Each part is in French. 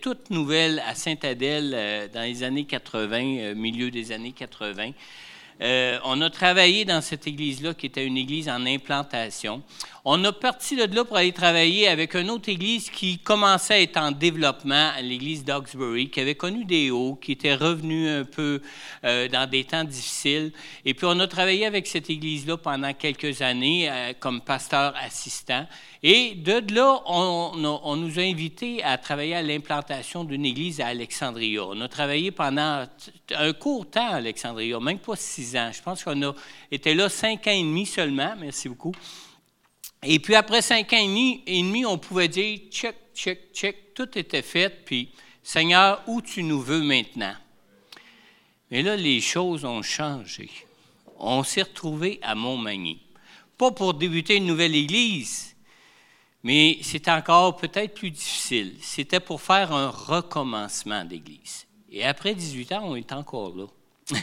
toute nouvelle à Saint-Adèle euh, dans les années 80, euh, milieu des années 80. Euh, on a travaillé dans cette église-là, qui était une église en implantation. On a parti de là pour aller travailler avec une autre église qui commençait à être en développement, l'église d'Oxbury, qui avait connu des hauts, qui était revenue un peu euh, dans des temps difficiles. Et puis on a travaillé avec cette église-là pendant quelques années comme pasteur assistant. Et de là, on, nous a invités à travailler à l'implantation d'une église à Alexandria. On a travaillé pendant un court temps à Alexandria, même pas six ans. Je pense qu'on a été là cinq ans et demi seulement. Merci beaucoup. Et puis après cinq ans et demi, on pouvait dire check, check, check, tout était fait, puis Seigneur, où tu nous veux maintenant? Mais là, les choses ont changé. On s'est retrouvé à Montmagny. Pas pour débuter une nouvelle église, mais c'était encore peut-être plus difficile. C'était pour faire un recommencement d'église. Et après 18 ans, on est encore là.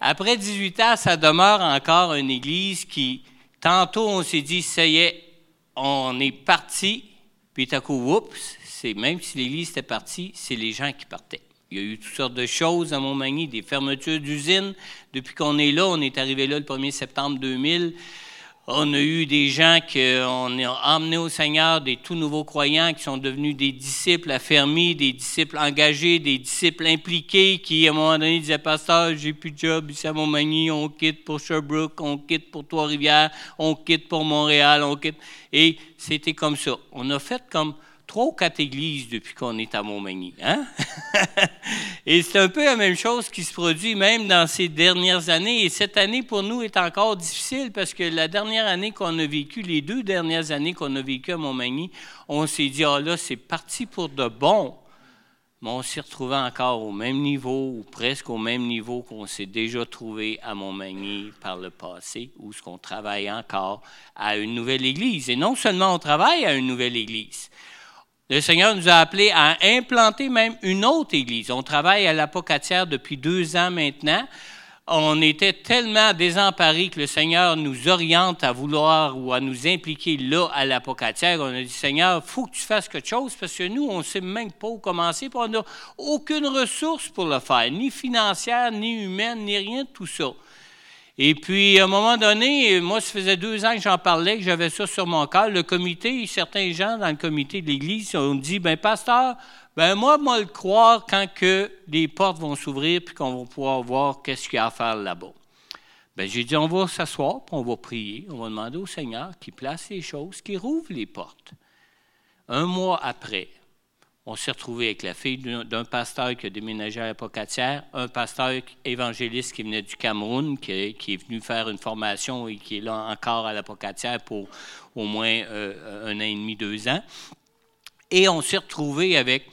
après 18 ans, ça demeure encore une église qui, Tantôt, on s'est dit, ça y est, on est parti, puis tout à coup, oups, c'est même si l'Église était partie, c'est les gens qui partaient. Il y a eu toutes sortes de choses à Montmagny, des fermetures d'usines. Depuis qu'on est là, on est arrivé là le 1er septembre 2000. On a eu des gens qu'on a emmenés au Seigneur, des tout nouveaux croyants qui sont devenus des disciples affermis, des disciples engagés, des disciples impliqués qui, à un moment donné, disaient Pasteur, j'ai plus de job ici à Montmagny, on quitte pour Sherbrooke, on quitte pour Trois-Rivières, on quitte pour Montréal, on quitte. Et c'était comme ça. On a fait comme trois ou quatre églises depuis qu'on est à Montmagny. Hein? et c'est un peu la même chose qui se produit même dans ces dernières années. Et cette année, pour nous, est encore difficile parce que la dernière année qu'on a vécue, les deux dernières années qu'on a vécues à Montmagny, on s'est dit, ah là, c'est parti pour de bon. Mais on s'est retrouvé encore au même niveau, ou presque au même niveau qu'on s'est déjà trouvé à Montmagny par le passé, où ce qu'on travaille encore à une nouvelle église. Et non seulement on travaille à une nouvelle église, le Seigneur nous a appelés à implanter même une autre église. On travaille à l'Apocatière depuis deux ans maintenant. On était tellement désemparés que le Seigneur nous oriente à vouloir ou à nous impliquer là à l'Apocatière. On a dit, Seigneur, il faut que tu fasses quelque chose parce que nous, on ne sait même pas où commencer, on n'a aucune ressource pour le faire, ni financière, ni humaine, ni rien de tout ça. Et puis, à un moment donné, moi, ça faisait deux ans que j'en parlais, que j'avais ça sur mon cœur. Le comité, certains gens dans le comité de l'Église ont dit, ben pasteur, ben moi, moi le croire quand que les portes vont s'ouvrir puis qu'on va pouvoir voir qu'est-ce qu'il y a à faire là-bas. Ben, j'ai dit, on va s'asseoir, puis on va prier, on va demander au Seigneur qu'il place les choses, qu'il rouvre les portes. Un mois après, on s'est retrouvé avec la fille d'un pasteur qui a déménagé à Pocatière, un pasteur évangéliste qui venait du Cameroun, qui est, venu faire une formation et qui est là encore à la Pocatière pour au moins euh, un an et demi, deux ans. Et on s'est retrouvé avec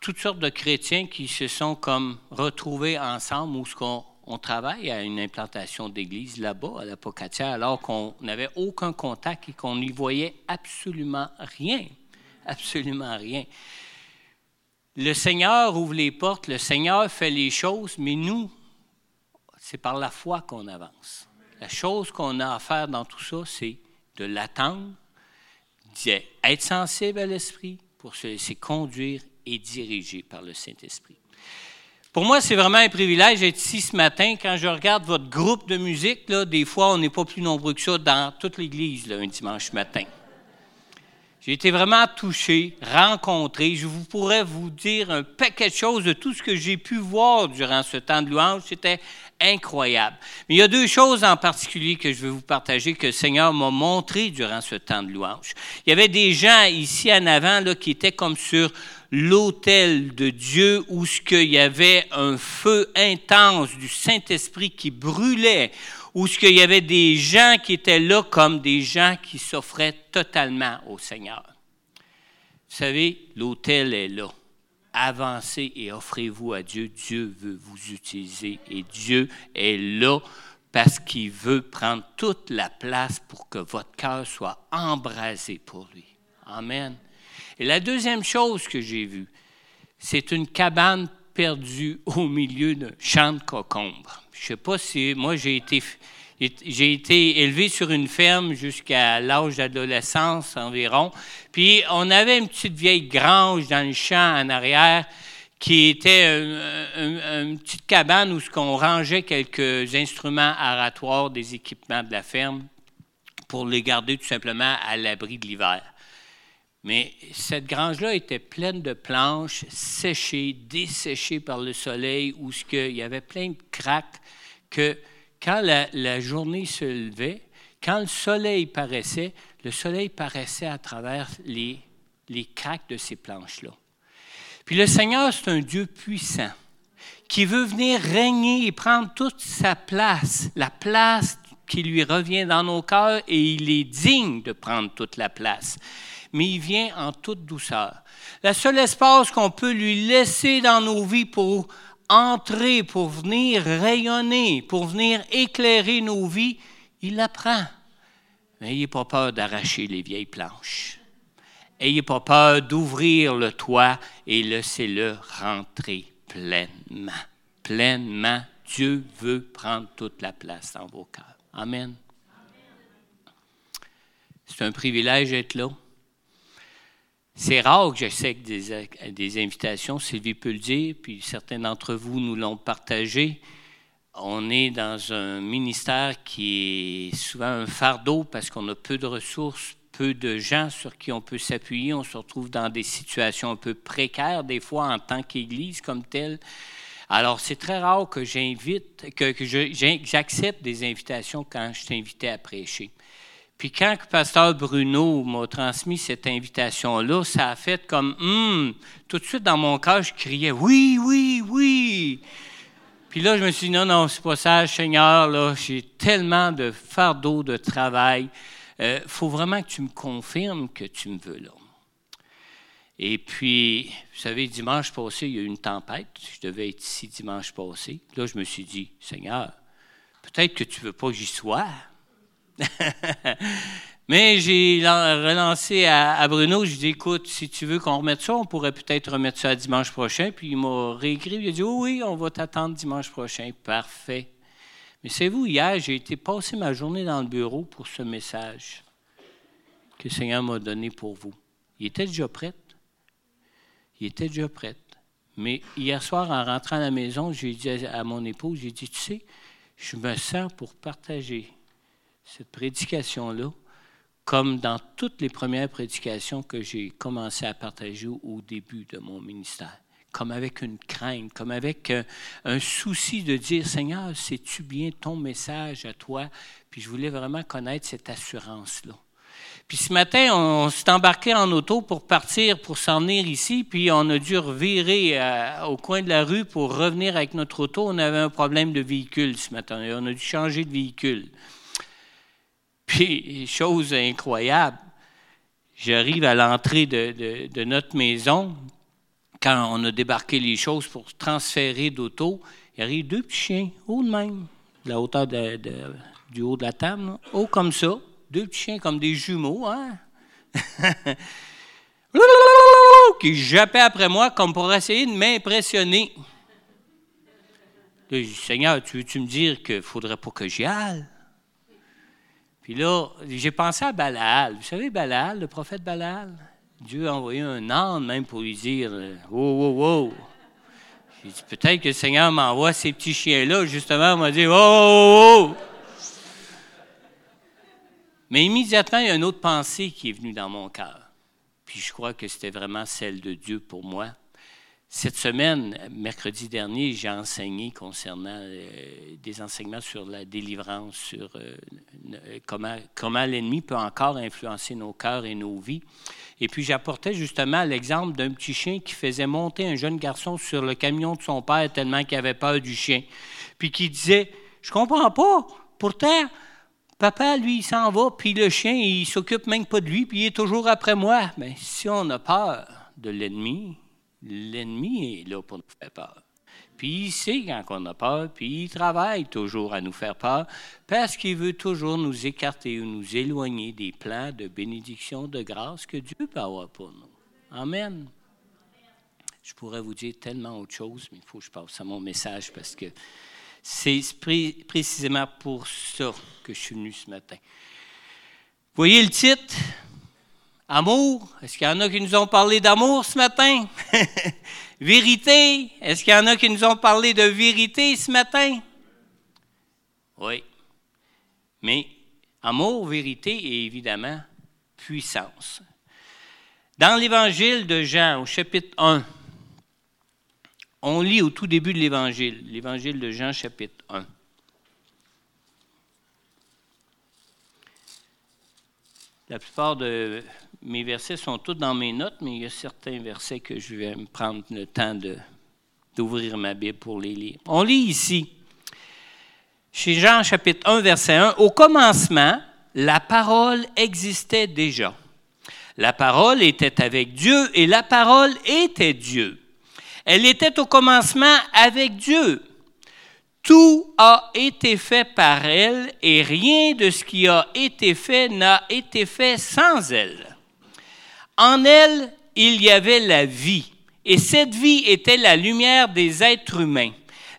toutes sortes de chrétiens qui se sont comme retrouvés ensemble où on, on travaille à une implantation d'église là-bas, à la Pocatière, alors qu'on n'avait aucun contact et qu'on n'y voyait absolument rien absolument rien. Le Seigneur ouvre les portes, le Seigneur fait les choses, mais nous, c'est par la foi qu'on avance. La chose qu'on a à faire dans tout ça, c'est de l'attendre, d'être sensible à l'Esprit pour se laisser conduire et diriger par le Saint-Esprit. Pour moi, c'est vraiment un privilège d'être ici ce matin. Quand je regarde votre groupe de musique, là, des fois, on n'est pas plus nombreux que ça dans toute l'Église un dimanche matin. J'ai été vraiment touché, rencontré. Je vous pourrais vous dire un paquet de choses de tout ce que j'ai pu voir durant ce temps de louange. C'était incroyable. Mais il y a deux choses en particulier que je veux vous partager que le Seigneur m'a montré durant ce temps de louange. Il y avait des gens ici en avant là, qui étaient comme sur l'autel de Dieu où ce qu'il y avait un feu intense du Saint-Esprit qui brûlait, où ce qu'il y avait des gens qui étaient là comme des gens qui s'offraient totalement au Seigneur. Vous savez, l'autel est là. Avancez et offrez-vous à Dieu. Dieu veut vous utiliser et Dieu est là parce qu'il veut prendre toute la place pour que votre cœur soit embrasé pour lui. Amen. Et la deuxième chose que j'ai vue, c'est une cabane perdue au milieu d'un champ de cocombres. Je sais pas si moi j'ai été. J'ai été élevé sur une ferme jusqu'à l'âge d'adolescence environ. Puis on avait une petite vieille grange dans le champ en arrière qui était une petite cabane où on rangeait quelques instruments aratoires des équipements de la ferme pour les garder tout simplement à l'abri de l'hiver. Mais cette grange-là était pleine de planches séchées, desséchées par le soleil, où ce il y avait plein de craques que quand la, journée se levait, quand le soleil paraissait, le soleil paraissait à travers les, les craques de ces planches-là. Puis le Seigneur, c'est un Dieu puissant qui veut venir régner et prendre toute sa place, la place qui lui revient dans nos cœurs, et il est digne de prendre toute la place mais il vient en toute douceur. La seule espace qu'on peut lui laisser dans nos vies pour entrer, pour venir rayonner, pour venir éclairer nos vies, il la prend. N'ayez pas peur d'arracher les vieilles planches. N'ayez pas peur d'ouvrir le toit et laissez-le rentrer pleinement. Pleinement. Dieu veut prendre toute la place dans vos cœurs. Amen. C'est un privilège d'être là. C'est rare que j'essaie des, invitations, Sylvie peut le dire, puis certains d'entre vous nous l'ont partagé. On est dans un ministère qui est souvent un fardeau parce qu'on a peu de ressources, peu de gens sur qui on peut s'appuyer. On se retrouve dans des situations un peu précaires, des fois en tant qu'Église comme telle. Alors, c'est très rare que j'invite, que, que j'accepte des invitations quand je t'invitais à prêcher. Puis quand le pasteur Bruno m'a transmis cette invitation-là, ça a fait comme, hum, tout de suite dans mon cœur, je criais, oui, oui, oui. Puis là, je me suis dit, non, non, c'est pas ça, Seigneur, j'ai tellement de fardeau de travail. Il euh, faut vraiment que tu me confirmes que tu me veux là. Et puis, vous savez, dimanche passé, il y a eu une tempête. Je devais être ici dimanche passé. Là, je me suis dit, Seigneur, peut-être que tu veux pas que j'y sois. Mais j'ai relancé à, Bruno, je lui ai dit, écoute, si tu veux qu'on remette ça, on pourrait peut-être remettre ça dimanche prochain. Puis il m'a réécrit, il a dit, oh oui, on va t'attendre dimanche prochain. Parfait. Mais c'est vous, hier, j'ai été passer ma journée dans le bureau pour ce message que le Seigneur m'a donné pour vous. Il était déjà prêt. Il était déjà prêt. Mais hier soir, en rentrant à la maison, j'ai dit à mon épouse, j'ai dit, tu sais, je me sens pour partager cette prédication-là, comme dans toutes les premières prédications que j'ai commencé à partager au début de mon ministère, comme avec une crainte, comme avec un, un souci de dire, Seigneur, sais-tu bien ton message à toi? Puis je voulais vraiment connaître cette assurance-là. Puis ce matin, on, s'est embarqué en auto pour partir, pour s'en venir ici, puis on a dû revirer euh, au coin de la rue pour revenir avec notre auto. On avait un problème de véhicule ce matin, on a dû changer de véhicule. Puis, chose incroyable, j'arrive à l'entrée de, notre maison, quand on a débarqué les choses pour transférer d'auto, il arrive deux petits chiens, hauts de même, de la hauteur du haut de la table, haut comme ça, deux petits chiens comme des jumeaux, hein? qui jappaient après moi comme pour essayer de m'impressionner. Seigneur, tu veux-tu me dire qu'il ne faudrait pas que j'y aille? Puis là, j'ai pensé à Balaal. Vous savez, Balaal, le prophète Balaal? Dieu a envoyé un âne même pour lui dire Wow, wow, wow. J'ai dit Peut-être que le Seigneur m'envoie ces petits chiens-là, justement, m'a dit Wow, wow, wow. Mais immédiatement, il y a une autre pensée qui est venue dans mon cœur. Puis je crois que c'était vraiment celle de Dieu pour moi. Cette semaine, mercredi dernier, j'ai enseigné concernant euh, des enseignements sur la délivrance, sur euh, comment, comment l'ennemi peut encore influencer nos cœurs et nos vies. Et puis j'apportais justement l'exemple d'un petit chien qui faisait monter un jeune garçon sur le camion de son père tellement qu'il avait peur du chien. Puis qui disait, je comprends pas, pourtant, papa, lui, il s'en va, puis le chien, il s'occupe même pas de lui, puis il est toujours après moi. Mais si on a peur de l'ennemi, L'ennemi est là pour nous faire peur. Puis il sait quand on a peur, puis il travaille toujours à nous faire peur, parce qu'il veut toujours nous écarter ou nous éloigner des plans de bénédiction, de grâce que Dieu peut avoir pour nous. Amen. Je pourrais vous dire tellement autre chose, mais il faut que je passe à mon message parce que C'est précisément pour ça que je suis venu ce matin. Voyez le titre? Amour? Est-ce qu'il y en a qui nous ont parlé d'amour ce matin? vérité? Est-ce qu'il y en a qui nous ont parlé de vérité ce matin? Oui. Mais amour, vérité et évidemment puissance. Dans l'évangile de Jean, au chapitre 1, on lit au tout début de l'évangile, l'évangile de Jean, chapitre 1. La plupart de mes versets sont tous dans mes notes, mais il y a certains versets que je vais me prendre le temps d'ouvrir ma Bible pour les lire. On lit ici, chez Jean chapitre 1, verset 1, Au commencement, la parole existait déjà. La parole était avec Dieu et la parole était Dieu. Elle était au commencement avec Dieu. Tout a été fait par elle et rien de ce qui a été fait n'a été fait sans elle. En elle, il y avait la vie et cette vie était la lumière des êtres humains.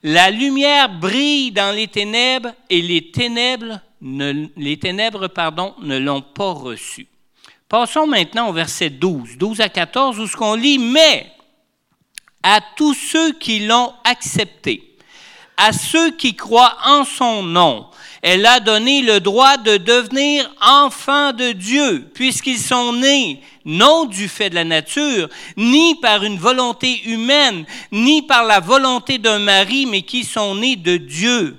La lumière brille dans les ténèbres et les ténèbres ne, l'ont pas reçue. Passons maintenant au verset 12, 12 à 14, où ce qu'on lit, mais à tous ceux qui l'ont accepté, à ceux qui croient en son nom, elle a donné le droit de devenir enfants de Dieu, puisqu'ils sont nés non du fait de la nature, ni par une volonté humaine, ni par la volonté d'un mari, mais qui sont nés de Dieu.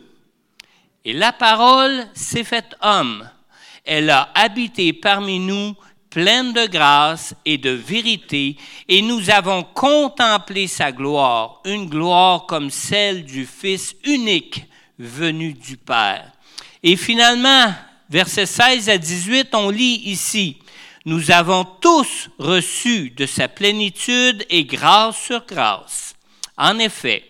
Et la parole s'est faite homme. Elle a habité parmi nous pleine de grâce et de vérité, et nous avons contemplé sa gloire, une gloire comme celle du Fils unique venu du Père. Et finalement, versets 16 à 18, on lit ici, Nous avons tous reçu de sa plénitude et grâce sur grâce. En effet,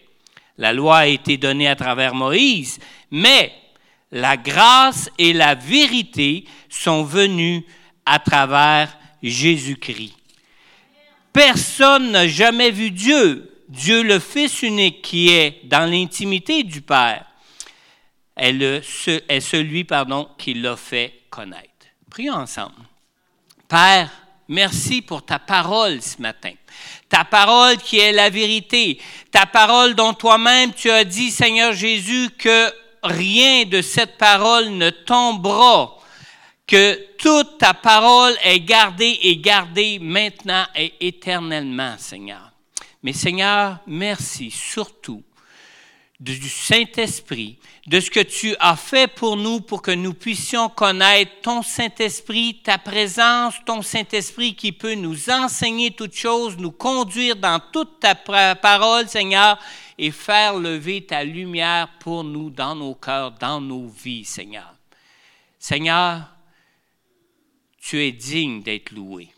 la loi a été donnée à travers Moïse, mais la grâce et la vérité sont venues à travers Jésus-Christ. Personne n'a jamais vu Dieu, Dieu le Fils unique qui est dans l'intimité du Père, est, celui pardon, qui l'a fait connaître. Prions ensemble. Père, merci pour ta parole ce matin. Ta parole qui est la vérité. Ta parole dont toi-même tu as dit, Seigneur Jésus, que rien de cette parole ne tombera que toute ta parole est gardée et gardée maintenant et éternellement, Seigneur. Mais Seigneur, merci surtout du Saint-Esprit, de ce que tu as fait pour nous pour que nous puissions connaître ton Saint-Esprit, ta présence, ton Saint-Esprit qui peut nous enseigner toutes choses, nous conduire dans toute ta parole, Seigneur, et faire lever ta lumière pour nous dans nos cœurs, dans nos vies, Seigneur. Seigneur, tu es digne d'être loué,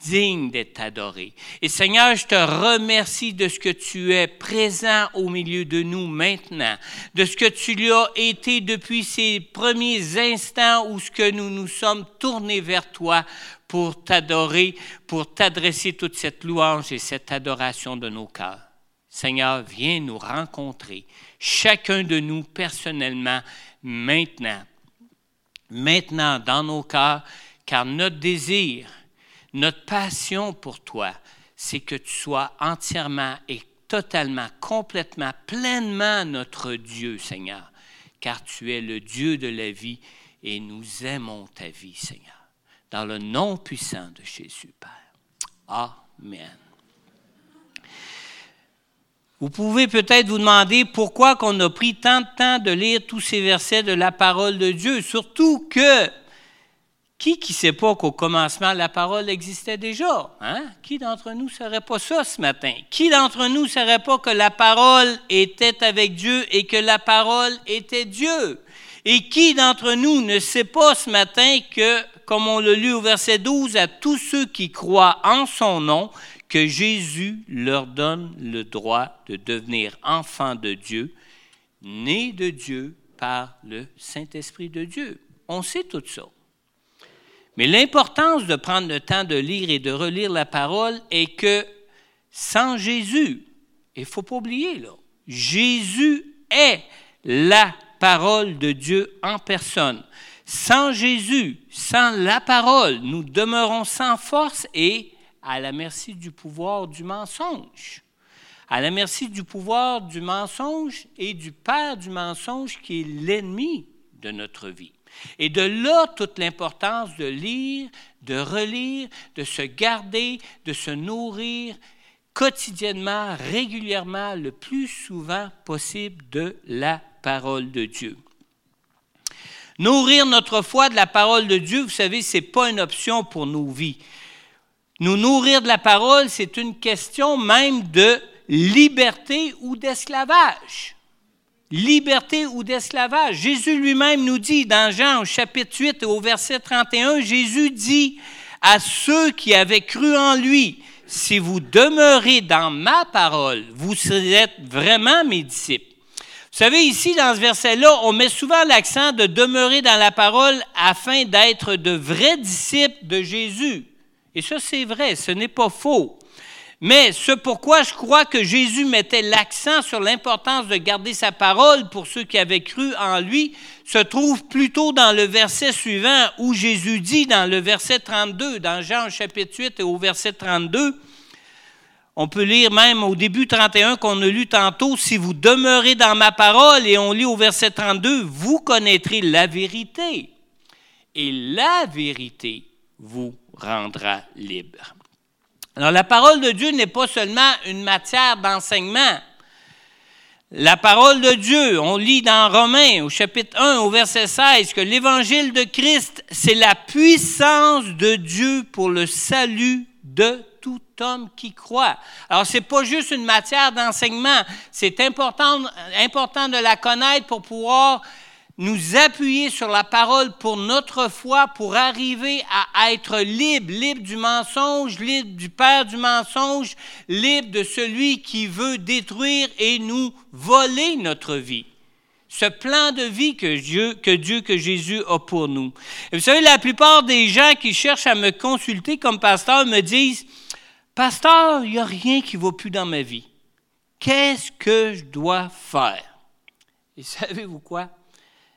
digne d'être adoré. Et Seigneur, je te remercie de ce que tu es présent au milieu de nous maintenant, de ce que tu lui as été depuis ces premiers instants où ce que nous nous sommes tournés vers toi pour t'adorer, pour t'adresser toute cette louange et cette adoration de nos cœurs. Seigneur, viens nous rencontrer, chacun de nous personnellement, maintenant, maintenant dans nos cœurs car notre désir, notre passion pour toi, c'est que tu sois entièrement et totalement, complètement, pleinement notre Dieu, Seigneur, car tu es le Dieu de la vie et nous aimons ta vie, Seigneur. Dans le nom puissant de Jésus, Père. Amen. Vous pouvez peut-être vous demander pourquoi qu'on a pris tant de temps de lire tous ces versets de la parole de Dieu, surtout que qui qui sait pas qu'au commencement, la parole existait déjà? Hein? Qui d'entre nous ne saurait pas ça ce matin? Qui d'entre nous ne saurait pas que la parole était avec Dieu et que la parole était Dieu? Et qui d'entre nous ne sait pas ce matin que, comme on l'a lu au verset 12, à tous ceux qui croient en son nom, que Jésus leur donne le droit de devenir enfants de Dieu, nés de Dieu par le Saint-Esprit de Dieu. On sait tout ça. Mais l'importance de prendre le temps de lire et de relire la parole est que sans Jésus, il ne faut pas oublier, Jésus est la parole de Dieu en personne. Sans Jésus, sans la parole, nous demeurons sans force et à la merci du pouvoir du mensonge. À la merci du pouvoir du mensonge et du père du mensonge qui est l'ennemi de notre vie. Et de là toute l'importance de lire, de relire, de se garder, de se nourrir quotidiennement, régulièrement, le plus souvent possible de la parole de Dieu. Nourrir notre foi de la parole de Dieu, vous savez, ce n'est pas une option pour nos vies. Nous nourrir de la parole, c'est une question même de liberté ou d'esclavage. Liberté ou d'esclavage. Jésus lui-même nous dit dans Jean au chapitre 8 au verset 31, Jésus dit à ceux qui avaient cru en lui, si vous demeurez dans ma parole, vous serez vraiment mes disciples. Vous savez, ici, dans ce verset-là, on met souvent l'accent de demeurer dans la parole afin d'être de vrais disciples de Jésus. Et ça, c'est vrai, ce n'est pas faux. Mais ce pourquoi je crois que Jésus mettait l'accent sur l'importance de garder sa parole pour ceux qui avaient cru en lui se trouve plutôt dans le verset suivant où Jésus dit dans le verset 32, dans Jean chapitre 8 et au verset 32, on peut lire même au début 31 qu'on a lu tantôt, si vous demeurez dans ma parole, et on lit au verset 32, vous connaîtrez la vérité, et la vérité vous rendra libre. Alors la parole de Dieu n'est pas seulement une matière d'enseignement. La parole de Dieu, on lit dans Romains au chapitre 1 au verset 16 que l'évangile de Christ, c'est la puissance de Dieu pour le salut de tout homme qui croit. Alors, ce n'est pas juste une matière d'enseignement, c'est important, important de la connaître pour pouvoir nous appuyer sur la parole pour notre foi, pour arriver à être libre, libre du mensonge, libre du père du mensonge, libre de celui qui veut détruire et nous voler notre vie. Ce plan de vie que Dieu, que Dieu, que Jésus a pour nous. Et vous savez, la plupart des gens qui cherchent à me consulter comme pasteur me disent, Pasteur, il n'y a rien qui ne va plus dans ma vie. Qu'est-ce que je dois faire? Et savez-vous quoi?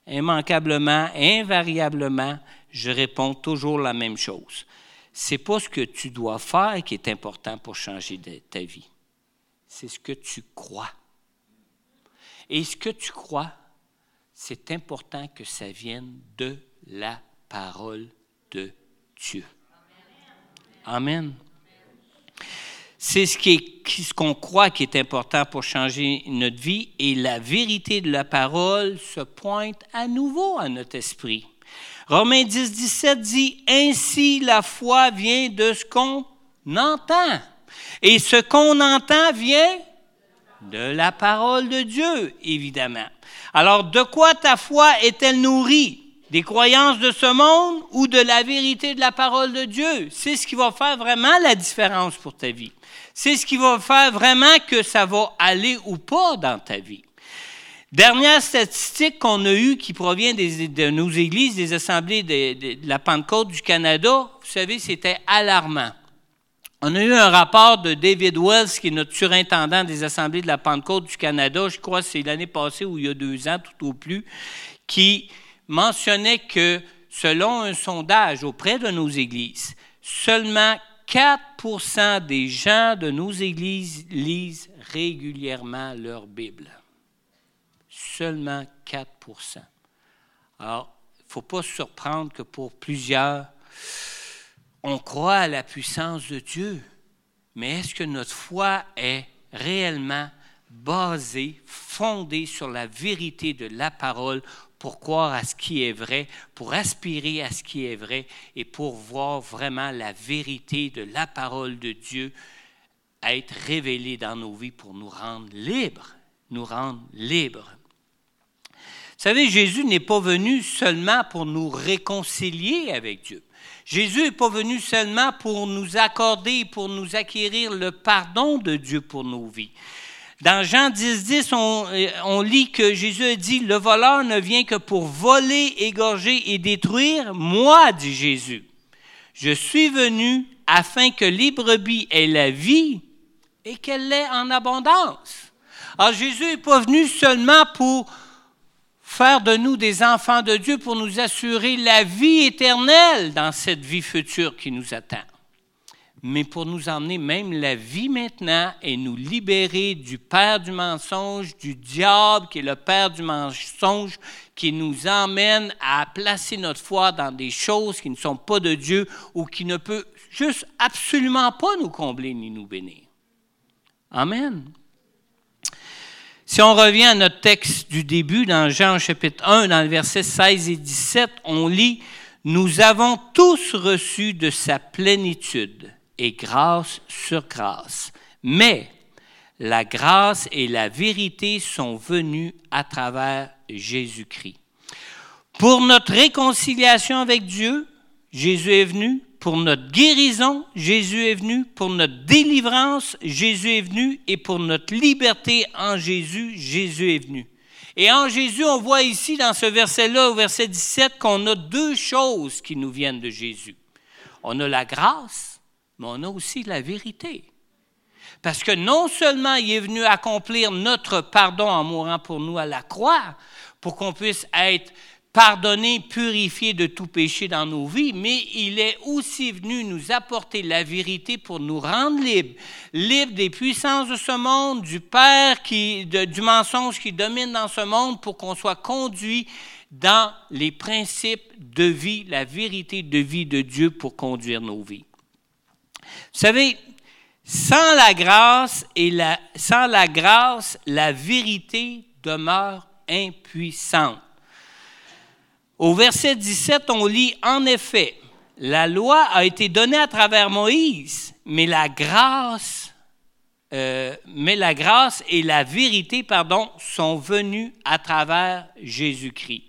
Immanquablement, invariablement, je réponds toujours la même chose. C'est pas ce que tu dois faire qui est important pour changer ta vie. C'est ce que tu crois. Et ce que tu crois, c'est important que ça vienne de la parole de Dieu. Amen. C'est ce qu'on croit qui est important pour changer notre vie et la vérité de la parole se pointe à nouveau à notre esprit. Romains 10, 17 dit, Ainsi la foi vient de ce qu'on entend. Et ce qu'on entend vient de la parole de Dieu, évidemment. Alors, de quoi ta foi est-elle nourrie? Des croyances de ce monde ou de la vérité de la parole de Dieu? C'est ce qui va faire vraiment la différence pour ta vie. C'est ce qui va faire vraiment que ça va aller ou pas dans ta vie. Dernière statistique qu'on a eue qui provient de nos églises, des assemblées de, de la Pentecôte du Canada, vous savez, c'était alarmant. On a eu un rapport de David Wells, qui est notre surintendant des assemblées de la Pentecôte du Canada, je crois que c'est l'année passée ou il y a deux ans tout au plus, qui mentionnait que selon un sondage auprès de nos églises, seulement 4 des gens de nos églises lisent régulièrement leur Bible. Seulement 4 Alors, il ne faut pas se surprendre que pour plusieurs, on croit à la puissance de Dieu, mais est-ce que notre foi est réellement basée, fondée sur la vérité de la parole pour croire à ce qui est vrai, pour aspirer à ce qui est vrai et pour voir vraiment la vérité de la parole de Dieu être révélée dans nos vies pour nous rendre libres, nous rendre libres. Vous savez, Jésus n'est pas venu seulement pour nous réconcilier avec Dieu. Jésus n'est pas venu seulement pour nous accorder, pour nous acquérir le pardon de Dieu pour nos vies. Dans Jean 10, 10, euh, on, lit que Jésus dit, le voleur ne vient que pour voler, égorger et détruire. Moi, dit Jésus, je suis venu afin que les brebis aient la vie et qu'elle l'ait en abondance. Alors Jésus n'est pas venu seulement pour faire de nous des enfants de Dieu pour nous assurer la vie éternelle dans cette vie future qui nous attend mais pour nous emmener même la vie maintenant et nous libérer du père du mensonge, du diable qui est le père du mensonge, qui nous emmène à placer notre foi dans des choses qui ne sont pas de Dieu ou qui ne peut juste absolument pas nous combler ni nous bénir. Amen. Si on revient à notre texte du début, dans Jean chapitre 1, dans le verset 16 et 17, on lit, Nous avons tous reçu de sa plénitude et grâce sur grâce. Mais la grâce et la vérité sont venues à travers Jésus-Christ. Pour notre réconciliation avec Dieu, Jésus est venu. Pour notre guérison, Jésus est venu. Pour notre délivrance, Jésus est venu. Et pour notre liberté en Jésus, Jésus est venu. Et en Jésus, on voit ici dans ce verset-là, au verset 17, qu'on a deux choses qui nous viennent de Jésus. On a la grâce mais on a aussi la vérité. Parce que non seulement il est venu accomplir notre pardon en mourant pour nous à la croix, pour qu'on puisse être pardonné, purifié de tout péché dans nos vies, mais il est aussi venu nous apporter la vérité pour nous rendre libres, libres des puissances de ce monde, du Père, qui, du mensonge qui domine dans ce monde, pour qu'on soit conduit dans les principes de vie, la vérité de vie de Dieu pour conduire nos vies. Vous savez, sans la grâce et la, sans la grâce, la vérité demeure impuissante. Au verset 17, on lit En effet, la loi a été donnée à travers Moïse, mais la grâce, euh, mais la grâce et la vérité, pardon, sont venues à travers Jésus-Christ.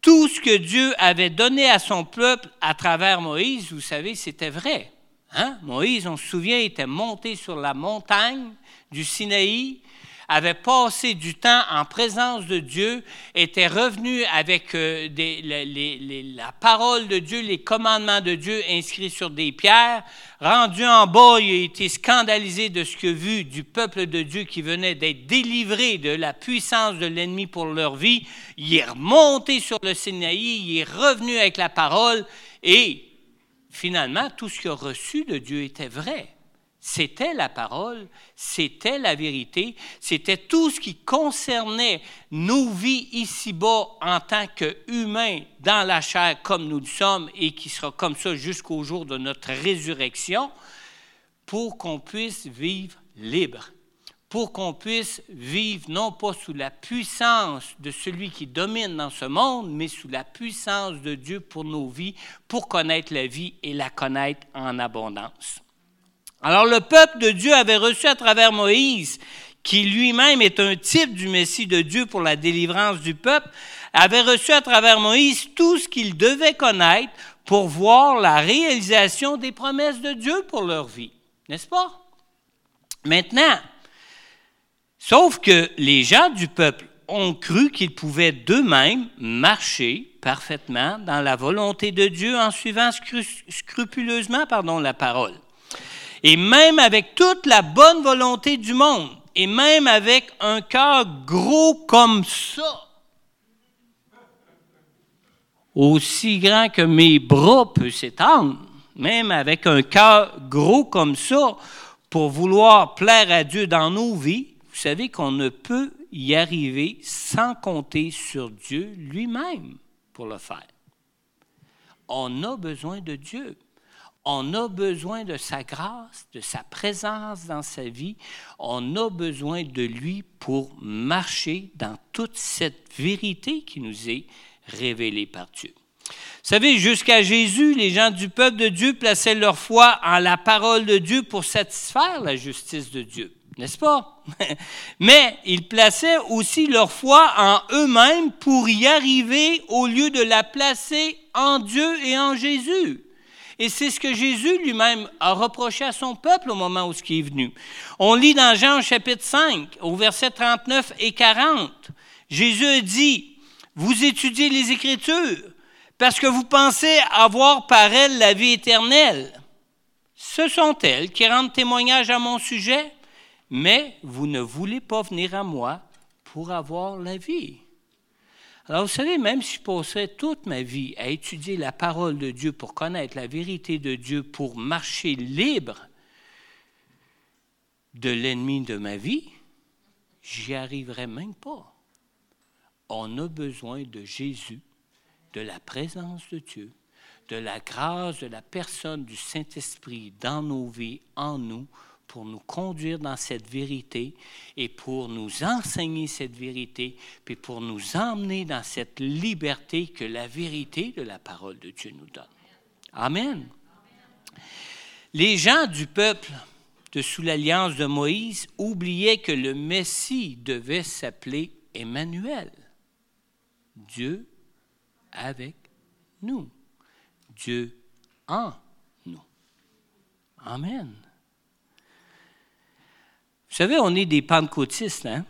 Tout ce que Dieu avait donné à son peuple à travers Moïse, vous savez, c'était vrai. Hein? Moïse, on se souvient, était monté sur la montagne du Sinaï, avait passé du temps en présence de Dieu, était revenu avec euh, la parole de Dieu, les commandements de Dieu inscrits sur des pierres. Rendu en bas, il a été scandalisé de ce a vu du peuple de Dieu qui venait d'être délivré de la puissance de l'ennemi pour leur vie. Il est remonté sur le Sinaï, il est revenu avec la parole et finalement, tout ce qu'il a reçu de Dieu était vrai. C'était la parole, c'était la vérité, c'était tout ce qui concernait nos vies ici-bas en tant qu'humains dans la chair comme nous le sommes et qui sera comme ça jusqu'au jour de notre résurrection pour qu'on puisse vivre libre pour qu'on puisse vivre non pas sous la puissance de celui qui domine dans ce monde, mais sous la puissance de Dieu pour nos vies, pour connaître la vie et la connaître en abondance. Alors le peuple de Dieu avait reçu à travers Moïse, qui lui-même est un type du Messie de Dieu pour la délivrance du peuple, avait reçu à travers Moïse tout ce qu'il devait connaître pour voir la réalisation des promesses de Dieu pour leur vie. N'est-ce pas? Maintenant, Sauf que les gens du peuple ont cru qu'ils pouvaient d'eux-mêmes marcher parfaitement dans la volonté de Dieu en suivant scrupuleusement la parole. Et même avec toute la bonne volonté du monde, et même avec un cœur gros comme ça, aussi grand que mes bras peuvent s'étendre, même avec un cœur gros comme ça, pour vouloir plaire à Dieu dans nos vies, vous savez qu'on ne peut y arriver sans compter sur Dieu lui-même pour le faire. On a besoin de Dieu. On a besoin de sa grâce, de sa présence dans sa vie. On a besoin de lui pour marcher dans toute cette vérité qui nous est révélée par Dieu. Vous savez, jusqu'à Jésus, les gens du peuple de Dieu plaçaient leur foi en la parole de Dieu pour satisfaire la justice de Dieu n'est-ce pas? Mais ils plaçaient aussi leur foi en eux-mêmes pour y arriver au lieu de la placer en Dieu et en Jésus. Et c'est ce que Jésus lui-même a reproché à son peuple au moment où il est venu. On lit dans Jean chapitre 5, au verset 39 et 40, Jésus dit, vous étudiez les Écritures parce que vous pensez avoir par elles la vie éternelle. Ce sont elles qui rendent témoignage à mon sujet mais vous ne voulez pas venir à moi pour avoir la vie. Alors, vous savez, même si je passerais toute ma vie à étudier la parole de Dieu pour connaître la vérité de Dieu, pour marcher libre de l'ennemi de ma vie, j'y arriverai même pas. On a besoin de Jésus, de la présence de Dieu, de la grâce de la personne du Saint-Esprit dans nos vies, en nous, pour nous conduire dans cette vérité et pour nous enseigner cette vérité, puis pour nous emmener dans cette liberté que la vérité de la parole de Dieu nous donne. Amen. Les gens du peuple de sous l'alliance de Moïse oubliaient que le Messie devait s'appeler Emmanuel, Dieu avec nous, Dieu en nous. Amen. Vous savez, on est des pentecôtistes, hein?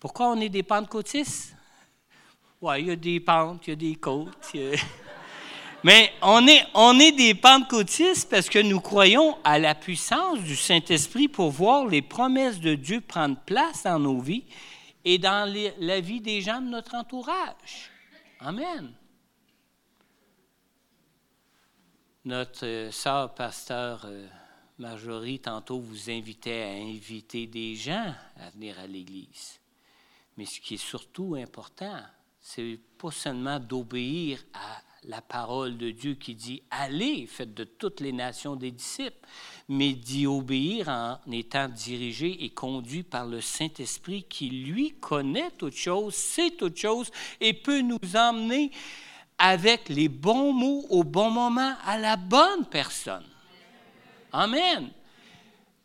Pourquoi on est des pentecôtistes? Oui, il y a des pentes, il y a des côtes. Mais on est, on est des pentecôtistes parce que nous croyons à la puissance du Saint-Esprit pour voir les promesses de Dieu prendre place dans nos vies et dans la vie des gens de notre entourage. Amen. Notre euh, sœur pasteur euh, Marjorie, tantôt, vous invitait à inviter des gens à venir à l'Église. Mais ce qui est surtout important, c'est pas seulement d'obéir à la parole de Dieu qui dit Allez, faites de toutes les nations des disciples, mais d'y obéir en étant dirigé et conduit par le Saint-Esprit qui, lui, connaît toutes choses, sait toutes choses et peut nous emmener avec les bons mots au bon moment à la bonne personne. Amen.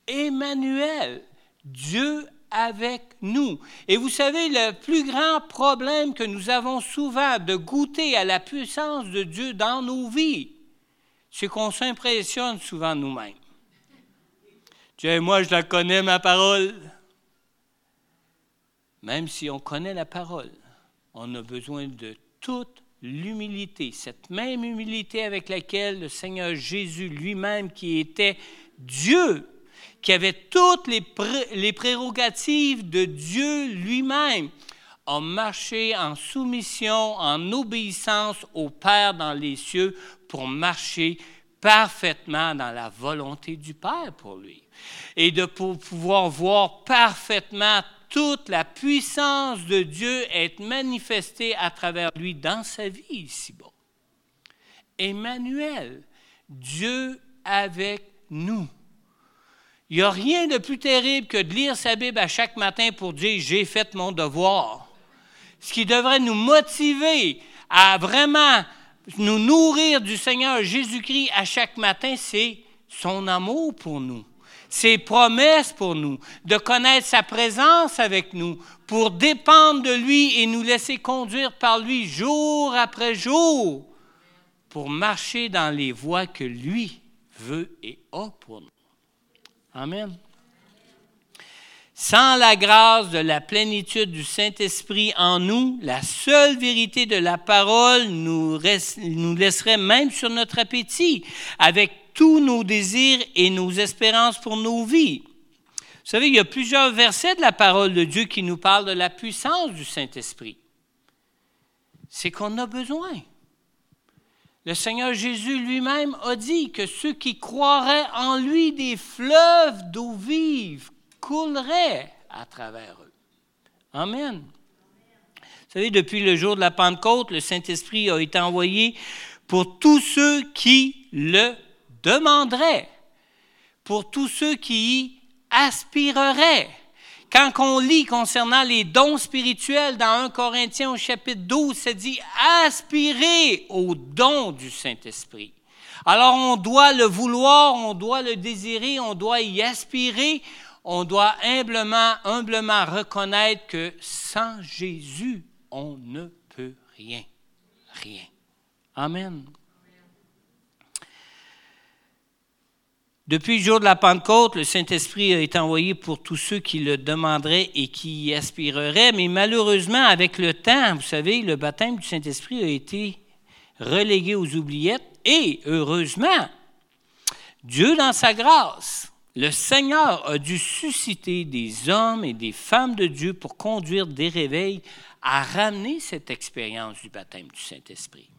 Emmanuel, Dieu avec nous. Et vous savez, le plus grand problème que nous avons souvent de goûter à la puissance de Dieu dans nos vies, c'est qu'on s'impressionne souvent nous-mêmes. Dieu, moi, je la connais, ma parole. Même si on connaît la parole, on a besoin de toute l'humilité, cette même humilité avec laquelle le Seigneur Jésus lui-même, qui était Dieu, qui avait toutes les, prérogatives de Dieu lui-même, a marché en soumission, en obéissance au Père dans les cieux pour marcher parfaitement dans la volonté du Père pour lui. Et de pouvoir voir parfaitement toute la puissance de Dieu est manifestée à travers lui dans sa vie ici-bas. Emmanuel, Dieu avec nous. Il n'y a rien de plus terrible que de lire sa Bible à chaque matin pour dire j'ai fait mon devoir. Ce qui devrait nous motiver à vraiment nous nourrir du Seigneur Jésus-Christ à chaque matin, c'est son amour pour nous ses promesses pour nous, de connaître sa présence avec nous, pour dépendre de lui et nous laisser conduire par lui jour après jour, pour marcher dans les voies que lui veut et a pour nous. Amen. Sans la grâce de la plénitude du Saint-Esprit en nous, la seule vérité de la parole nous, laisserait même sur notre appétit, avec tous nos désirs et nos espérances pour nos vies. Vous savez, il y a plusieurs versets de la parole de Dieu qui nous parlent de la puissance du Saint-Esprit. C'est qu'on a besoin. Le Seigneur Jésus lui-même a dit que ceux qui croiraient en lui, des fleuves d'eau vive couleraient à travers eux. Amen. Vous savez, depuis le jour de la Pentecôte, le Saint-Esprit a été envoyé pour tous ceux qui le demanderait pour tous ceux qui y aspireraient. Quand on lit concernant les dons spirituels dans 1 Corinthiens au chapitre 12, ça dit aspirer aux dons du Saint-Esprit. Alors on doit le vouloir, on doit le désirer, on doit y aspirer, on doit humblement, humblement reconnaître que sans Jésus, on ne peut rien. Rien. Amen. Depuis le jour de la Pentecôte, le Saint-Esprit a été envoyé pour tous ceux qui le demanderaient et qui y aspireraient, mais malheureusement, avec le temps, vous savez, le baptême du Saint-Esprit a été relégué aux oubliettes et, heureusement, Dieu, dans sa grâce, Le Seigneur a dû susciter des hommes et des femmes de Dieu pour conduire des réveils à ramener cette expérience du baptême du Saint-Esprit.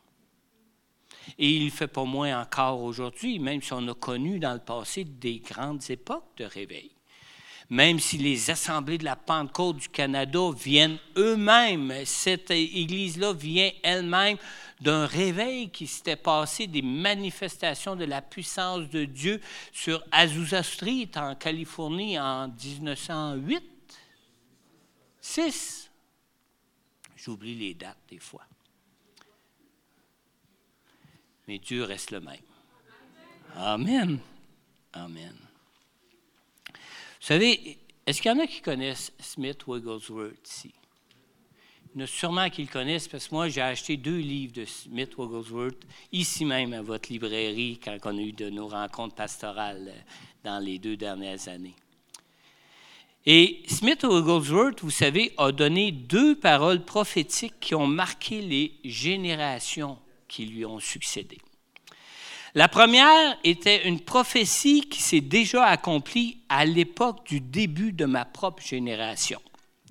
Et il fait pas moins encore aujourd'hui, même si on a connu dans le passé des grandes époques de réveil. Même si les assemblées de la Pentecôte du Canada viennent eux-mêmes, cette Église-là vient elle-même d'un réveil qui s'était passé, des manifestations de la puissance de Dieu sur Azusa Street en Californie en 1908. 6. J'oublie les dates des fois mais Dieu reste le même. Amen. Amen. Vous savez, est-ce qu'il y en a qui connaissent Smith Wigglesworth ici? Il y en a sûrement qui le connaissent parce que moi, j'ai acheté deux livres de Smith Wigglesworth ici même à votre librairie quand on a eu de nos rencontres pastorales euh, dans les deux dernières années. Et Smith Wigglesworth, vous savez, a donné deux paroles prophétiques qui ont marqué les générations qui lui ont succédé. La première était une prophétie qui s'est déjà accomplie à l'époque du début de ma propre génération,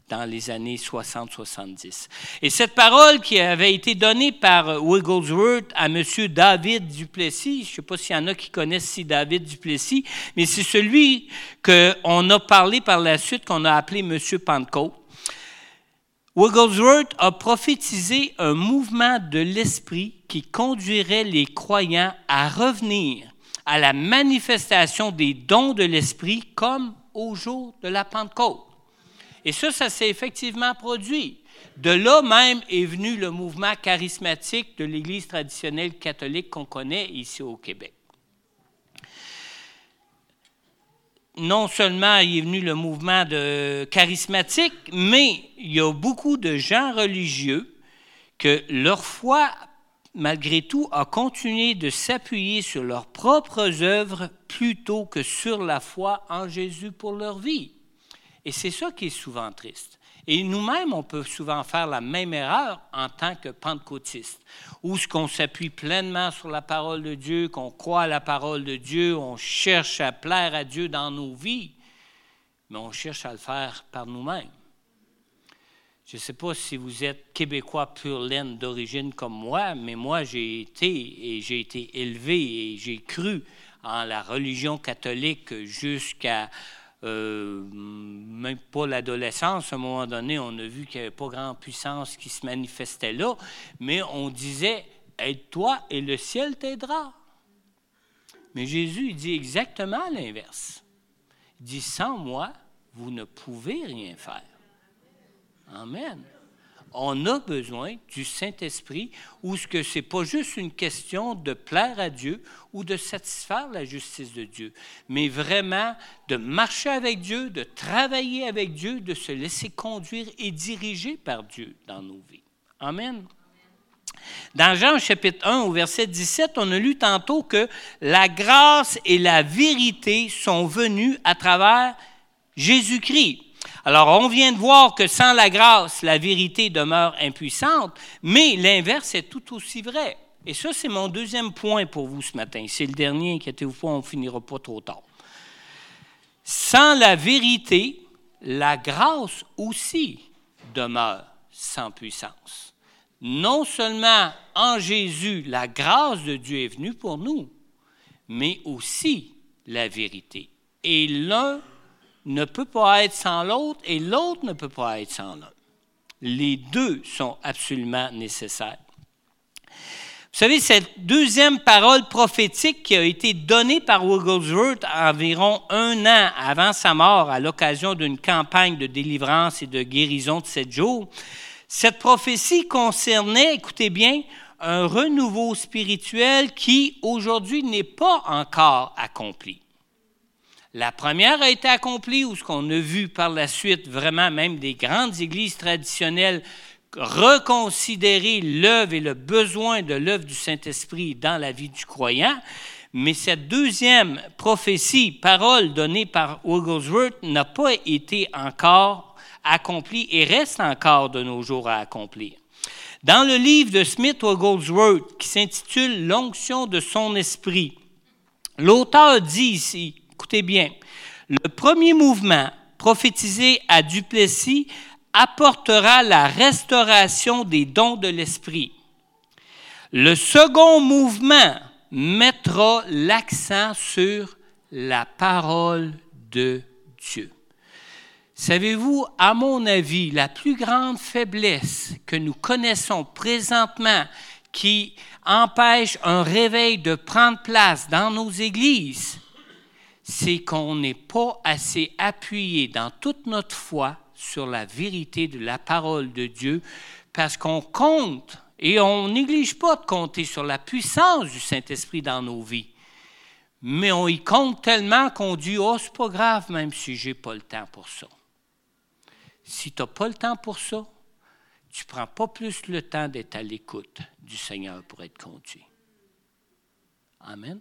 dans les années 60-70. Et cette parole qui avait été donnée par Wigglesworth à M. David Duplessis, je ne sais pas s'il y en a qui connaissent si David Duplessis, mais c'est celui qu'on a parlé par la suite, qu'on a appelé M. Pentecôte. Wigglesworth a prophétisé un mouvement de l'esprit qui conduirait les croyants à revenir à la manifestation des dons de l'esprit comme au jour de la Pentecôte. Et ça, ça s'est effectivement produit. De là même est venu le mouvement charismatique de l'Église traditionnelle catholique qu'on connaît ici au Québec. Non seulement il est venu le mouvement de charismatique, mais il y a beaucoup de gens religieux que leur foi, malgré tout, a continué de s'appuyer sur leurs propres œuvres plutôt que sur la foi en Jésus pour leur vie. Et c'est ça qui est souvent triste. Et nous-mêmes, on peut souvent faire la même erreur en tant que pentecôtiste, où ce qu'on s'appuie pleinement sur la parole de Dieu, qu'on croit à la parole de Dieu, on cherche à plaire à Dieu dans nos vies, mais on cherche à le faire par nous-mêmes. Je ne sais pas si vous êtes québécois pur laine d'origine comme moi, mais moi j'ai été et j'ai été élevé et j'ai cru en la religion catholique jusqu'à euh, même pas l'adolescence, à un moment donné, on a vu qu'il n'y avait pas grande puissance qui se manifestait là, mais on disait Aide-toi et le ciel t'aidera. Mais Jésus dit exactement l'inverse. Il dit Sans moi, vous ne pouvez rien faire. Amen on a besoin du Saint-Esprit où ce que c'est pas juste une question de plaire à Dieu ou de satisfaire la justice de Dieu, mais vraiment de marcher avec Dieu, de travailler avec Dieu, de se laisser conduire et diriger par Dieu dans nos vies. Amen. Dans Jean chapitre 1 au verset 17, on a lu tantôt que la grâce et la vérité sont venues à travers Jésus-Christ. Alors, on vient de voir que sans la grâce, la vérité demeure impuissante, mais l'inverse est tout aussi vrai. Et ça, c'est mon deuxième point pour vous ce matin. C'est le dernier, inquiétez-vous pas, on finira pas trop tard. Sans la vérité, la grâce aussi demeure sans puissance. Non seulement en Jésus, la grâce de Dieu est venue pour nous, mais aussi la vérité. Et l'un ne peut pas être sans l'autre et l'autre ne peut pas être sans l'un. Les deux sont absolument nécessaires. Vous savez, cette deuxième parole prophétique qui a été donnée par Wigglesworth environ un an avant sa mort à l'occasion d'une campagne de délivrance et de guérison de sept jours, cette prophétie concernait, écoutez bien, un renouveau spirituel qui aujourd'hui n'est pas encore accompli. La première a été accomplie, où ce qu'on a vu par la suite vraiment même des grandes églises traditionnelles reconsidérer l'œuvre et le besoin de l'œuvre du Saint-Esprit dans la vie du croyant. Mais cette deuxième prophétie, parole donnée par Wigglesworth, n'a pas été encore accomplie et reste encore de nos jours à accomplir. Dans le livre de Smith Wigglesworth qui s'intitule L'onction de son esprit, l'auteur dit ici Écoutez bien. Le premier mouvement, prophétisé à Duplessis, apportera la restauration des dons de l'Esprit. Le second mouvement mettra l'accent sur la parole de Dieu. Savez-vous, à mon avis, la plus grande faiblesse que nous connaissons présentement qui empêche un réveil de prendre place dans nos églises, c'est qu'on n'est pas assez appuyé dans toute notre foi sur la vérité de la parole de Dieu, parce qu'on compte, et on néglige pas de compter sur la puissance du Saint-Esprit dans nos vies, mais on y compte tellement qu'on dit, oh, c'est pas grave même si j'ai pas le temps pour ça. Si tu n'as pas le temps pour ça, tu ne prends pas plus le temps d'être à l'écoute du Seigneur pour être conduit. Amen.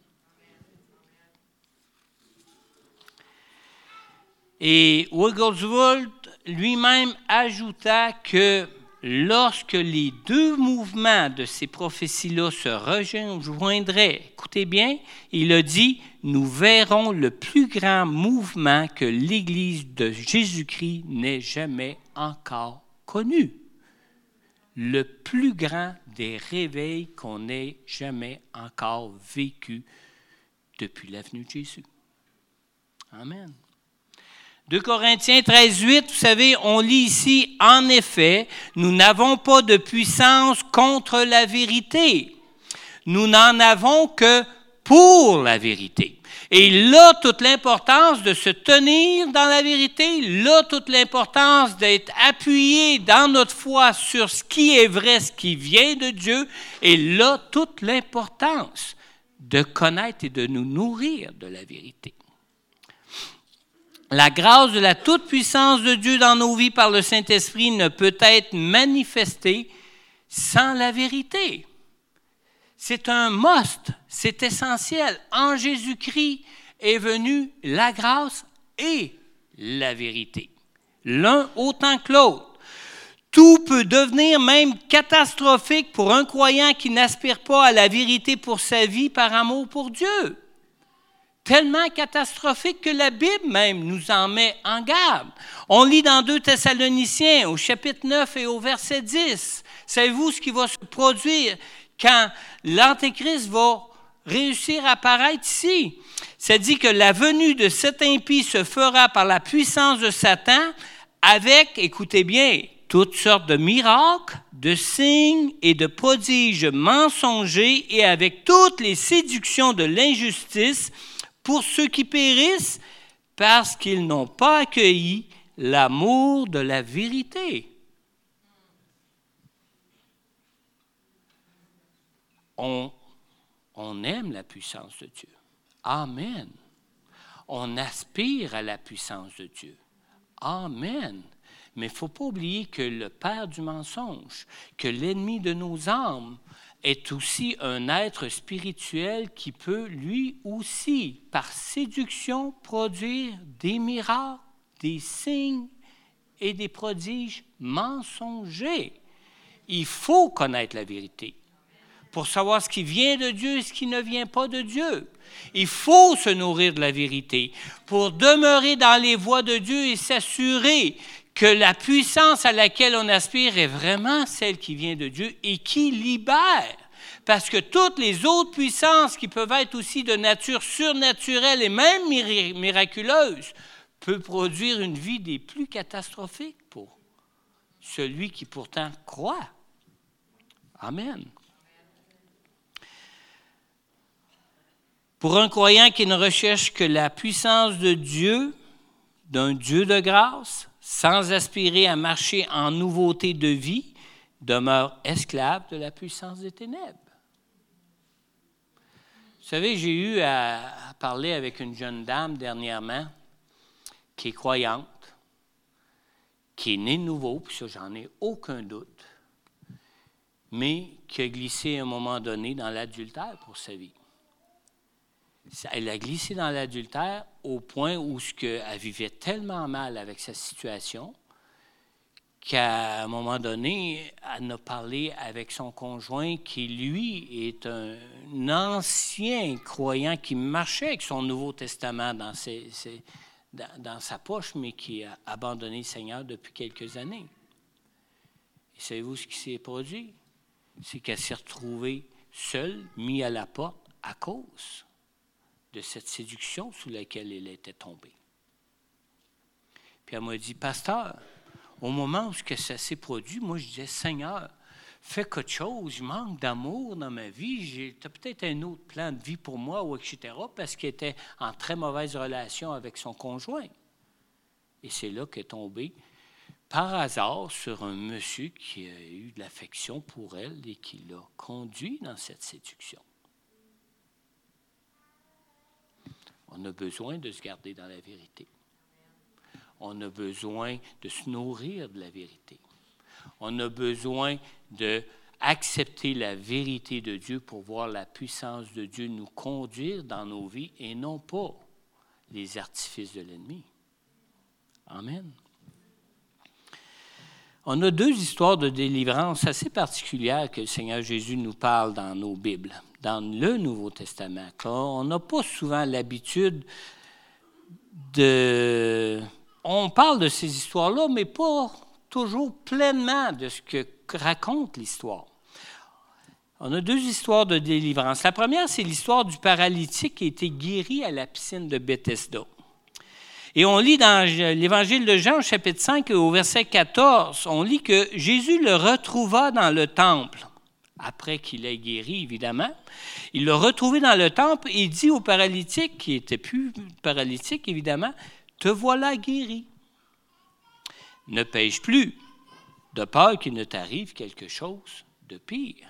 Et Wigglesworth lui-même ajouta que lorsque les deux mouvements de ces prophéties-là se rejoindraient, écoutez bien, il a dit, nous verrons le plus grand mouvement que l'Église de Jésus-Christ n'ait jamais encore connu. Le plus grand des réveils qu'on n'ait jamais encore vécu depuis l'avenue de Jésus. Amen. 2 Corinthiens 13, 8, vous savez, on lit ici, en effet, nous n'avons pas de puissance contre la vérité. Nous n'en avons que pour la vérité. Et là, toute l'importance de se tenir dans la vérité, là, toute l'importance d'être appuyé dans notre foi sur ce qui est vrai, ce qui vient de Dieu, et là, toute l'importance de connaître et de nous nourrir de la vérité. La grâce de la toute-puissance de Dieu dans nos vies par le Saint-Esprit ne peut être manifestée sans la vérité. C'est un must, c'est essentiel. En Jésus-Christ est venue la grâce et la vérité, l'un autant que l'autre. Tout peut devenir même catastrophique pour un croyant qui n'aspire pas à la vérité pour sa vie par amour pour Dieu tellement catastrophique que la Bible même nous en met en garde. On lit dans 2 Thessaloniciens au chapitre 9 et au verset 10. Savez-vous ce qui va se produire quand l'Antéchrist va réussir à apparaître ici? Ça dit que la venue de cet impie se fera par la puissance de Satan avec, écoutez bien, toutes sortes de miracles, de signes et de prodiges mensongers et avec toutes les séductions de l'injustice pour ceux qui périssent parce qu'ils n'ont pas accueilli l'amour de la vérité. On, on aime la puissance de Dieu. Amen. On aspire à la puissance de Dieu. Amen. Mais il ne faut pas oublier que le Père du mensonge, que l'ennemi de nos âmes, est aussi un être spirituel qui peut lui aussi, par séduction, produire des miracles, des signes et des prodiges mensongers. Il faut connaître la vérité pour savoir ce qui vient de Dieu et ce qui ne vient pas de Dieu. Il faut se nourrir de la vérité pour demeurer dans les voies de Dieu et s'assurer que la puissance à laquelle on aspire est vraiment celle qui vient de Dieu et qui libère. Parce que toutes les autres puissances qui peuvent être aussi de nature surnaturelle et même miraculeuse peuvent produire une vie des plus catastrophiques pour celui qui pourtant croit. Amen. Pour un croyant qui ne recherche que la puissance de Dieu, d'un Dieu de grâce, sans aspirer à marcher en nouveauté de vie, demeure esclave de la puissance des ténèbres. Vous savez, j'ai eu à, parler avec une jeune dame dernièrement qui est croyante, qui est née de nouveau, puis ça, j'en ai aucun doute, mais qui a glissé à un moment donné dans l'adultère pour sa vie. Elle a glissé dans l'adultère au point où ce elle vivait tellement mal avec sa situation qu'à un moment donné, elle a parlé avec son conjoint qui, lui, est un ancien croyant qui marchait avec son Nouveau Testament dans, dans, sa poche, mais qui a abandonné le Seigneur depuis quelques années. Et savez-vous ce qui s'est produit? C'est qu'elle s'est retrouvée seule, mise à la porte à cause de cette séduction sous laquelle elle était tombée. Puis elle m'a dit, Pasteur, au moment où ça s'est produit, moi je disais, Seigneur, fais quelque chose, je manque d'amour dans ma vie, j'ai peut-être un autre plan de vie pour moi, etc., parce qu'elle était en très mauvaise relation avec son conjoint. Et c'est là qu'elle est tombée par hasard sur un monsieur qui a eu de l'affection pour elle et qui l'a conduit dans cette séduction. On a besoin de se garder dans la vérité. On a besoin de se nourrir de la vérité. On a besoin de accepter la vérité de Dieu pour voir la puissance de Dieu nous conduire dans nos vies et non pas les artifices de l'ennemi. Amen. On a deux histoires de délivrance assez particulières que le Seigneur Jésus nous parle dans nos Bibles, dans le Nouveau Testament. On n'a pas souvent l'habitude de... On parle de ces histoires-là, mais pas toujours pleinement de ce que raconte l'histoire. On a deux histoires de délivrance. La première, c'est l'histoire du paralytique qui a été guéri à la piscine de Bethesda. Et on lit dans l'Évangile de Jean, chapitre 5, au verset 14, on lit que Jésus le retrouva dans le temple, après qu'il ait guéri, évidemment. Il l'a retrouvé dans le temple et dit au paralytique, qui était plus paralytique, évidemment, Te voilà guéri. Ne pêche plus, de peur qu'il ne t'arrive quelque chose de pire.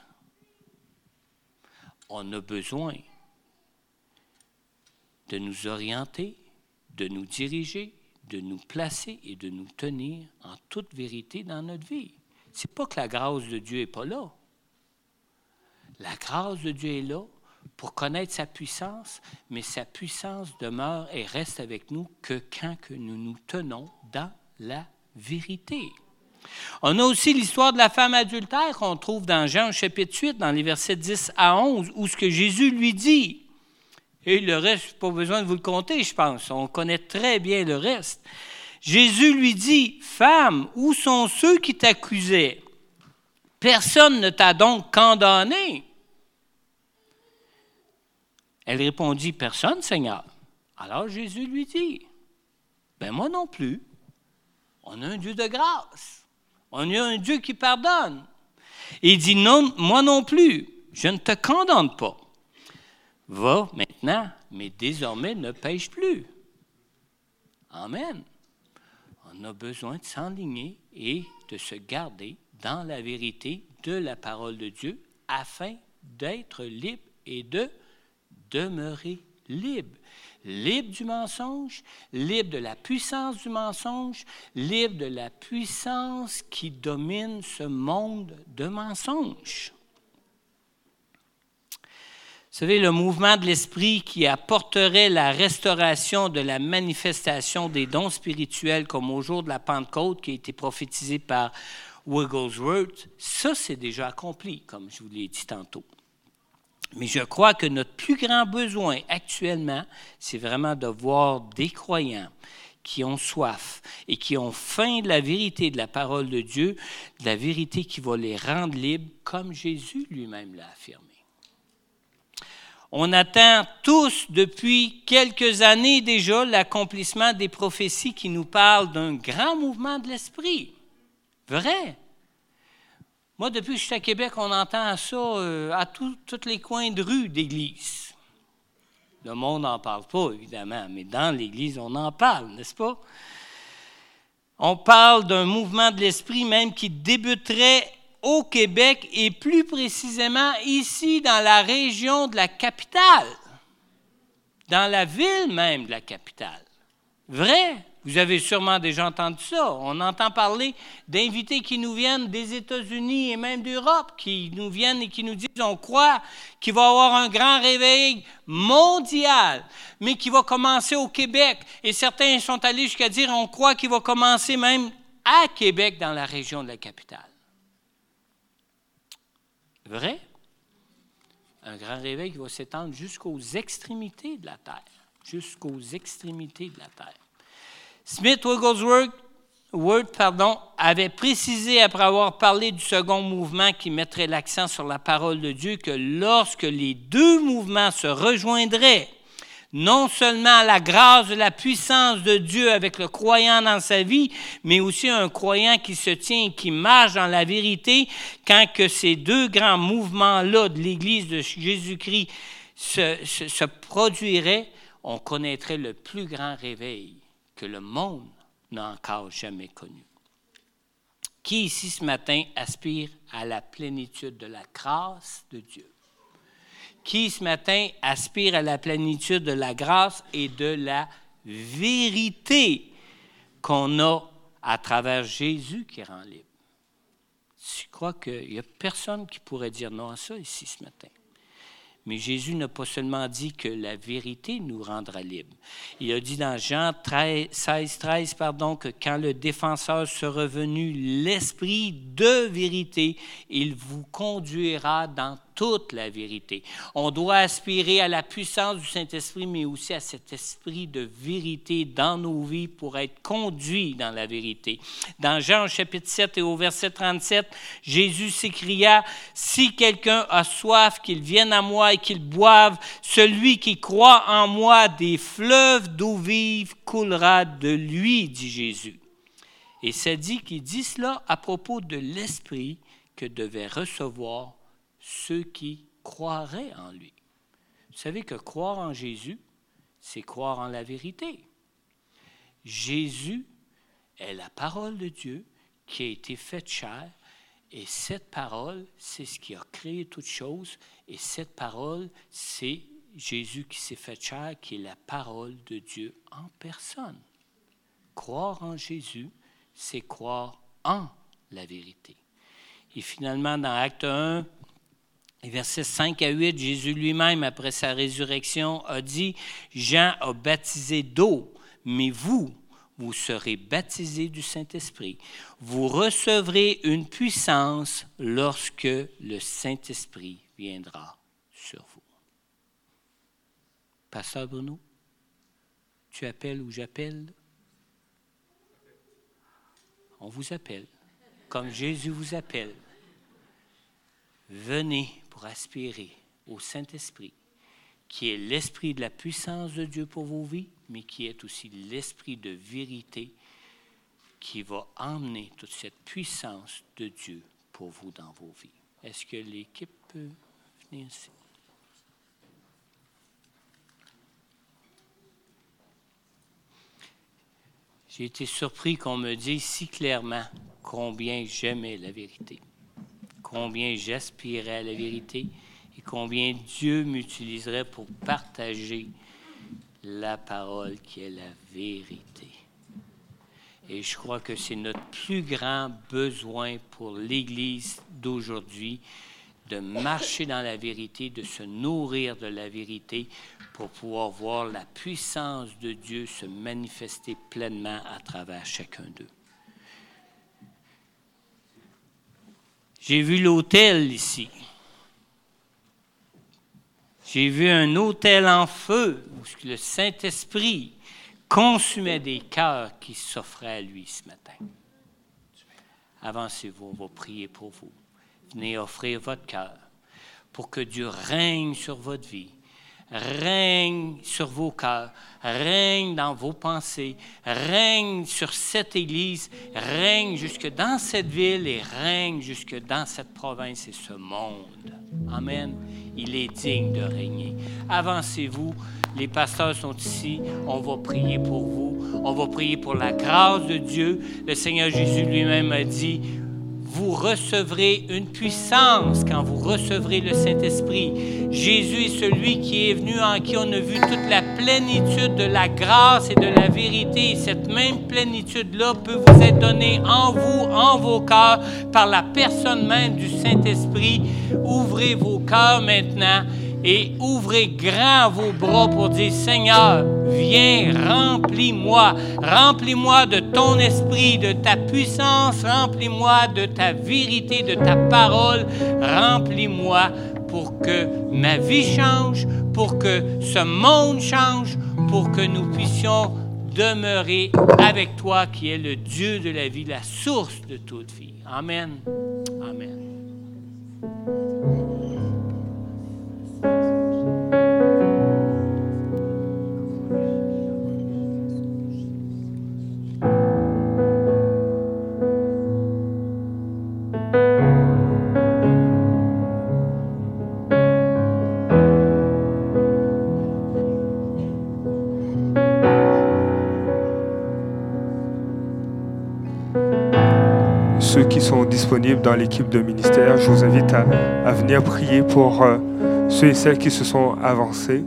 On a besoin de nous orienter de nous diriger, de nous placer et de nous tenir en toute vérité dans notre vie. Ce n'est pas que la grâce de Dieu n'est pas là. La grâce de Dieu est là pour connaître sa puissance, mais sa puissance demeure et reste avec nous que quand que nous nous tenons dans la vérité. On a aussi l'histoire de la femme adultère qu'on trouve dans Jean chapitre 8, dans les versets 10 à 11, où ce que Jésus lui dit, et le reste, pas besoin de vous le compter, je pense. On connaît très bien le reste. Jésus lui dit, Femme, où sont ceux qui t'accusaient? Personne ne t'a donc condamné. Elle répondit, Personne, Seigneur. Alors Jésus lui dit, Ben moi non plus. On a un Dieu de grâce. On a un Dieu qui pardonne. il dit, non, moi non plus, je ne te condamne pas. Va maintenant, mais désormais ne pêche plus. Amen. On a besoin de s'enligner et de se garder dans la vérité de la parole de Dieu afin d'être libre et de demeurer libre. Libre du mensonge, libre de la puissance du mensonge, libre de la puissance qui domine ce monde de mensonges. Vous savez, le mouvement de l'esprit qui apporterait la restauration de la manifestation des dons spirituels comme au jour de la Pentecôte qui a été prophétisé par Wigglesworth, ça c'est déjà accompli, comme je vous l'ai dit tantôt. Mais je crois que notre plus grand besoin actuellement, c'est vraiment de voir des croyants qui ont soif et qui ont faim de la vérité de la parole de Dieu, de la vérité qui va les rendre libres, comme Jésus lui-même l'a affirmé. On attend tous depuis quelques années déjà l'accomplissement des prophéties qui nous parlent d'un grand mouvement de l'esprit. Vrai. Moi, depuis que je suis à Québec, on entend ça euh, à tous les coins de rue d'église. Le monde n'en parle pas, évidemment, mais dans l'Église, on en parle, n'est-ce pas? On parle d'un mouvement de l'esprit même qui débuterait au Québec et plus précisément ici dans la région de la capitale, dans la ville même de la capitale. Vrai? Vous avez sûrement déjà entendu ça. On entend parler d'invités qui nous viennent des États-Unis et même d'Europe, qui nous viennent et qui nous disent on croit qu'il va y avoir un grand réveil mondial, mais qui va commencer au Québec. Et certains sont allés jusqu'à dire on croit qu'il va commencer même à Québec, dans la région de la capitale. Vrai? Un grand réveil qui va s'étendre jusqu'aux extrémités de la terre. Jusqu'aux extrémités de la terre. Smith Wigglesworth avait précisé, après avoir parlé du second mouvement qui mettrait l'accent sur la parole de Dieu, que lorsque les deux mouvements se rejoindraient, non seulement la grâce de la puissance de Dieu avec le croyant dans sa vie, mais aussi un croyant qui se tient et qui marche dans la vérité, quand que ces deux grands mouvements-là de l'Église de Jésus-Christ se produiraient, on connaîtrait le plus grand réveil que le monde n'a encore jamais connu. Qui ici ce matin aspire à la plénitude de la grâce de Dieu? Qui ce matin aspire à la plénitude de la grâce et de la vérité qu'on a à travers Jésus qui rend libre? Je crois qu'il n'y a personne qui pourrait dire non à ça ici ce matin? Mais Jésus n'a pas seulement dit que la vérité nous rendra libres. Il a dit dans Jean 13, 16, 13, pardon, que quand le défenseur sera venu, l'esprit de vérité, il vous conduira dans toute la vérité. On doit aspirer à la puissance du Saint-Esprit, mais aussi à cet esprit de vérité dans nos vies pour être conduit dans la vérité. Dans Jean chapitre 7 et au verset 37, Jésus s'écria, Si quelqu'un a soif, qu'il vienne à moi et qu'il boive, celui qui croit en moi, des fleuves d'eau vive coulera de lui, dit Jésus. Et c'est dit qu'il dit cela à propos de l'esprit que devait recevoir ceux qui croiraient en lui. Vous savez que croire en Jésus, c'est croire en la vérité. Jésus est la parole de Dieu qui a été faite chair, et cette parole, c'est ce qui a créé toutes choses, et cette parole, c'est Jésus qui s'est fait chair, qui est la parole de Dieu en personne. Croire en Jésus, c'est croire en la vérité. Et finalement, dans Acte 1, versets 5 à 8, Jésus lui-même, après sa résurrection, a dit, Jean a baptisé d'eau, mais vous, vous serez baptisés du Saint-Esprit. Vous recevrez une puissance lorsque le Saint-Esprit viendra sur vous. Pasteur Bruno, tu appelles ou j'appelle? On vous appelle, comme Jésus vous appelle. Venez pour aspirer au Saint-Esprit, qui est l'esprit de la puissance de Dieu pour vos vies, mais qui est aussi l'esprit de vérité qui va emmener toute cette puissance de Dieu pour vous dans vos vies. Est-ce que l'équipe peut venir ici? J'ai été surpris qu'on me dise si clairement combien j'aimais la vérité combien j'aspirais à la vérité et combien Dieu m'utiliserait pour partager la parole qui est la vérité. Et je crois que c'est notre plus grand besoin pour l'Église d'aujourd'hui, de marcher dans la vérité, de se nourrir de la vérité pour pouvoir voir la puissance de Dieu se manifester pleinement à travers chacun d'eux. J'ai vu l'autel ici. J'ai vu un autel en feu où le Saint-Esprit consumait des cœurs qui s'offraient à lui ce matin. Avancez-vous, on va prier pour vous. Venez offrir votre cœur pour que Dieu règne sur votre vie règne sur vos cœurs, règne dans vos pensées, règne sur cette Église, règne jusque dans cette ville et règne jusque dans cette province et ce monde. Amen. Il est digne de régner. Avancez-vous. Les pasteurs sont ici. On va prier pour vous. On va prier pour la grâce de Dieu. Le Seigneur Jésus lui-même a dit, vous recevrez une puissance quand vous recevrez le Saint-Esprit. Jésus est celui qui est venu en qui on a vu toute la plénitude de la grâce et de la vérité. cette même plénitude-là peut vous être donnée en vous, en vos cœurs, par la personne même du Saint-Esprit. Ouvrez vos cœurs maintenant et ouvrez grand vos bras pour dire, Seigneur, viens, remplis-moi, remplis-moi de ton esprit, de ta puissance, remplis-moi de ta vérité, de ta parole, remplis-moi pour que ma vie change, pour que ce monde change, pour que nous puissions demeurer avec toi qui es le Dieu de la vie, la source de toute vie. Amen. Amen. Ceux qui sont disponibles dans l'équipe de ministère, je vous invite à, venir prier pour euh, ceux et celles qui se sont avancés.